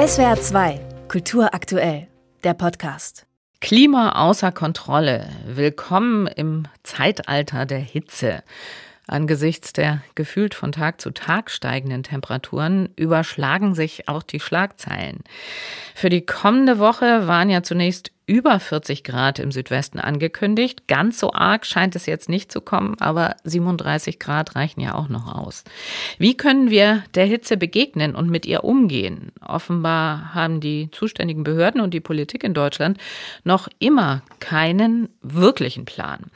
SWR 2, Kultur aktuell, der Podcast. Klima außer Kontrolle. Willkommen im Zeitalter der Hitze. Angesichts der gefühlt von Tag zu Tag steigenden Temperaturen überschlagen sich auch die Schlagzeilen. Für die kommende Woche waren ja zunächst über 40 Grad im Südwesten angekündigt. Ganz so arg scheint es jetzt nicht zu kommen, aber 37 Grad reichen ja auch noch aus. Wie können wir der Hitze begegnen und mit ihr umgehen? Offenbar haben die zuständigen Behörden und die Politik in Deutschland noch immer keinen wirklichen Plan.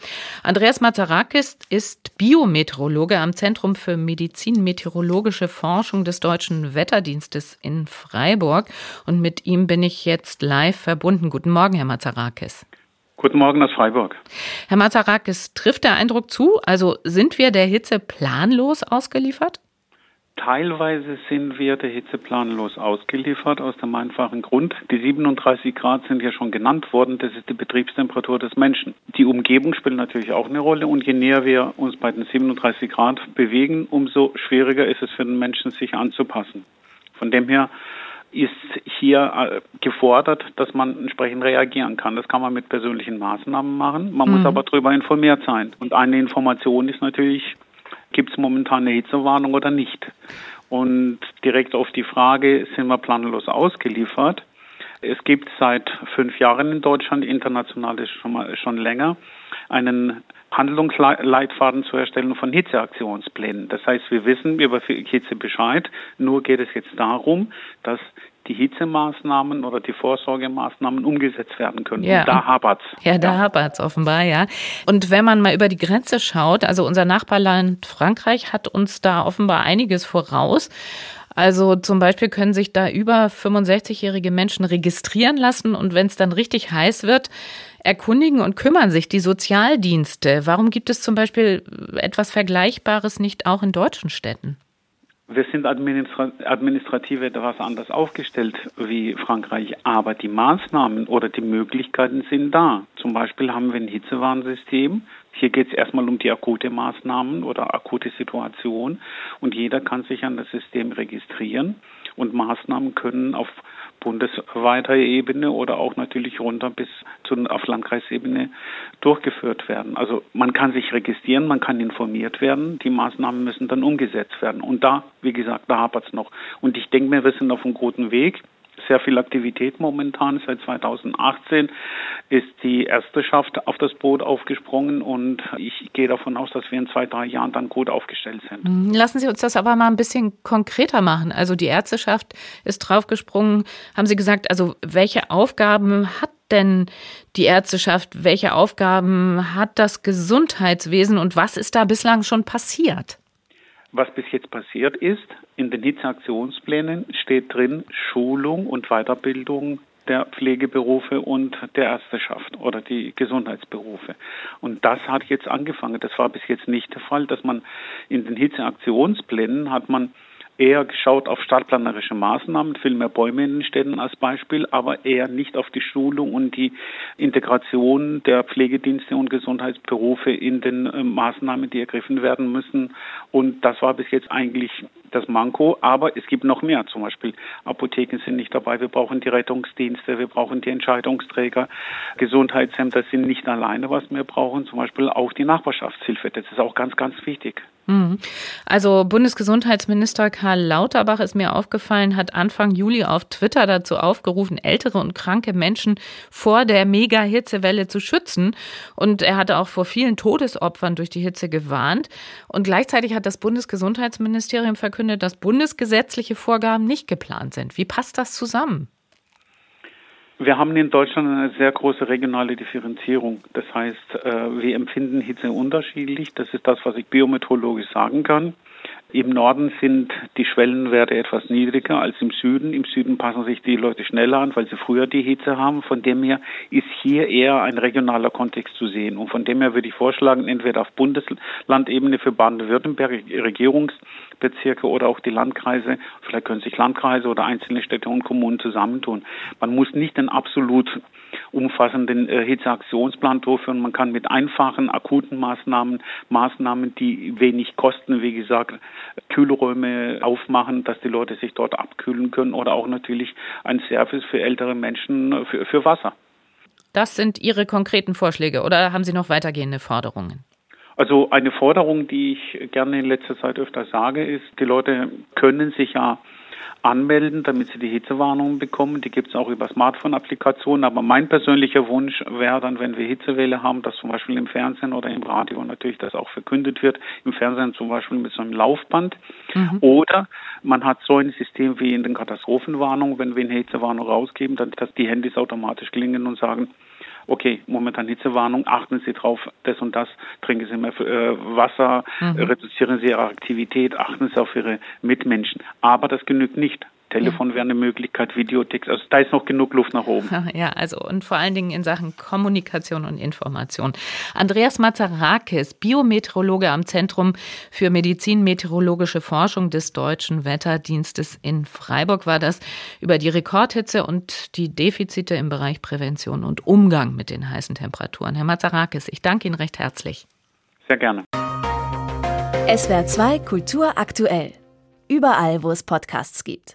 Andreas Mazarakis ist Biometeorologe am Zentrum für Medizin-Meteorologische Forschung des Deutschen Wetterdienstes in Freiburg und mit ihm bin ich jetzt live verbunden. Guten Morgen, Herr Herr Mazarakis. Guten Morgen aus Freiburg. Herr Mazarakis, trifft der Eindruck zu? Also sind wir der Hitze planlos ausgeliefert? Teilweise sind wir der Hitze planlos ausgeliefert, aus dem einfachen Grund, die 37 Grad sind ja schon genannt worden, das ist die Betriebstemperatur des Menschen. Die Umgebung spielt natürlich auch eine Rolle und je näher wir uns bei den 37 Grad bewegen, umso schwieriger ist es für den Menschen, sich anzupassen. Von dem her ist hier äh, gefordert, dass man entsprechend reagieren kann. Das kann man mit persönlichen Maßnahmen machen. Man mhm. muss aber darüber informiert sein. Und eine Information ist natürlich, gibt es momentan eine Hitzewarnung oder nicht? Und direkt auf die Frage, sind wir planlos ausgeliefert? Es gibt seit fünf Jahren in Deutschland, international ist schon mal schon länger, einen Handlungsleitfaden zur Erstellung von Hitzeaktionsplänen. Das heißt, wir wissen über Hitze Bescheid. Nur geht es jetzt darum, dass die Hitzemaßnahmen oder die Vorsorgemaßnahmen umgesetzt werden können. Ja. Und da hapert's. Ja, da ja. hapert's offenbar, ja. Und wenn man mal über die Grenze schaut, also unser Nachbarland Frankreich hat uns da offenbar einiges voraus. Also zum Beispiel können sich da über 65-jährige Menschen registrieren lassen und wenn es dann richtig heiß wird, erkundigen und kümmern sich die Sozialdienste. Warum gibt es zum Beispiel etwas Vergleichbares nicht auch in deutschen Städten? Wir sind administra administrativ etwas anders aufgestellt wie Frankreich, aber die Maßnahmen oder die Möglichkeiten sind da. Zum Beispiel haben wir ein Hitzewarnsystem. Hier geht es erstmal um die akute Maßnahmen oder akute Situation und jeder kann sich an das System registrieren und Maßnahmen können auf bundesweiter Ebene oder auch natürlich runter bis zu, auf Landkreisebene durchgeführt werden. Also man kann sich registrieren, man kann informiert werden, die Maßnahmen müssen dann umgesetzt werden. Und da, wie gesagt, da hapert es noch. Und ich denke mir, wir sind auf einem guten Weg sehr viel Aktivität momentan. Seit 2018 ist die Ärzteschaft auf das Boot aufgesprungen und ich gehe davon aus, dass wir in zwei, drei Jahren dann gut aufgestellt sind. Mhm. Lassen Sie uns das aber mal ein bisschen konkreter machen. Also die Ärzteschaft ist draufgesprungen. Haben Sie gesagt, also welche Aufgaben hat denn die Ärzteschaft? Welche Aufgaben hat das Gesundheitswesen und was ist da bislang schon passiert? Was bis jetzt passiert ist, in den Hitzeaktionsplänen steht drin Schulung und Weiterbildung der Pflegeberufe und der Ärzteschaft oder die Gesundheitsberufe. Und das hat jetzt angefangen. Das war bis jetzt nicht der Fall, dass man in den Hitzeaktionsplänen hat man eher geschaut auf stadtplanerische Maßnahmen, viel mehr Bäume in den Städten als Beispiel, aber eher nicht auf die Schulung und die Integration der Pflegedienste und Gesundheitsberufe in den äh, Maßnahmen, die ergriffen werden müssen. Und das war bis jetzt eigentlich das Manko, aber es gibt noch mehr. Zum Beispiel Apotheken sind nicht dabei, wir brauchen die Rettungsdienste, wir brauchen die Entscheidungsträger, Gesundheitsämter sind nicht alleine, was wir brauchen, zum Beispiel auch die Nachbarschaftshilfe. Das ist auch ganz, ganz wichtig. Mhm. Also Bundesgesundheitsminister Karl Lauterbach ist mir aufgefallen, hat Anfang Juli auf Twitter dazu aufgerufen, ältere und kranke Menschen vor der Mega-Hitzewelle zu schützen. Und er hatte auch vor vielen Todesopfern durch die Hitze gewarnt. Und gleichzeitig hat das Bundesgesundheitsministerium verkündet, dass bundesgesetzliche Vorgaben nicht geplant sind. Wie passt das zusammen? Wir haben in Deutschland eine sehr große regionale Differenzierung. Das heißt, äh, wir empfinden Hitze unterschiedlich. Das ist das, was ich biometeorologisch sagen kann. Im Norden sind die Schwellenwerte etwas niedriger als im Süden. Im Süden passen sich die Leute schneller an, weil sie früher die Hitze haben. Von dem her ist hier eher ein regionaler Kontext zu sehen. Und von dem her würde ich vorschlagen, entweder auf Bundeslandebene für Baden-Württemberg Regierungsbezirke oder auch die Landkreise, vielleicht können sich Landkreise oder einzelne Städte und Kommunen zusammentun. Man muss nicht den absolut umfassenden äh, Hitzeaktionsplan durchführen. Man kann mit einfachen, akuten Maßnahmen, Maßnahmen, die wenig kosten, wie gesagt, Kühlräume aufmachen, dass die Leute sich dort abkühlen können oder auch natürlich ein Service für ältere Menschen für, für Wasser. Das sind Ihre konkreten Vorschläge oder haben Sie noch weitergehende Forderungen? Also eine Forderung, die ich gerne in letzter Zeit öfter sage, ist, die Leute können sich ja anmelden, damit sie die Hitzewarnungen bekommen. Die gibt es auch über Smartphone-Applikationen. Aber mein persönlicher Wunsch wäre dann, wenn wir Hitzewelle haben, dass zum Beispiel im Fernsehen oder im Radio natürlich das auch verkündet wird. Im Fernsehen zum Beispiel mit so einem Laufband. Mhm. Oder man hat so ein System wie in den Katastrophenwarnungen, wenn wir eine Hitzewarnung rausgeben, dann dass die Handys automatisch klingen und sagen, okay, momentan Hitzewarnung, achten Sie drauf, das und das, trinken Sie mehr äh, Wasser, mhm. reduzieren Sie Ihre Aktivität, achten Sie auf Ihre Mitmenschen. Aber das genügt nicht. Telefon wäre eine Möglichkeit, Videotext. Also da ist noch genug Luft nach oben. Ja, also und vor allen Dingen in Sachen Kommunikation und Information. Andreas Mazarakis, Biometeorologe am Zentrum für Medizin-Meteorologische Forschung des Deutschen Wetterdienstes in Freiburg war das über die Rekordhitze und die Defizite im Bereich Prävention und Umgang mit den heißen Temperaturen. Herr Mazarakis, ich danke Ihnen recht herzlich. Sehr gerne. SWR 2 Kultur aktuell. Überall, wo es Podcasts gibt.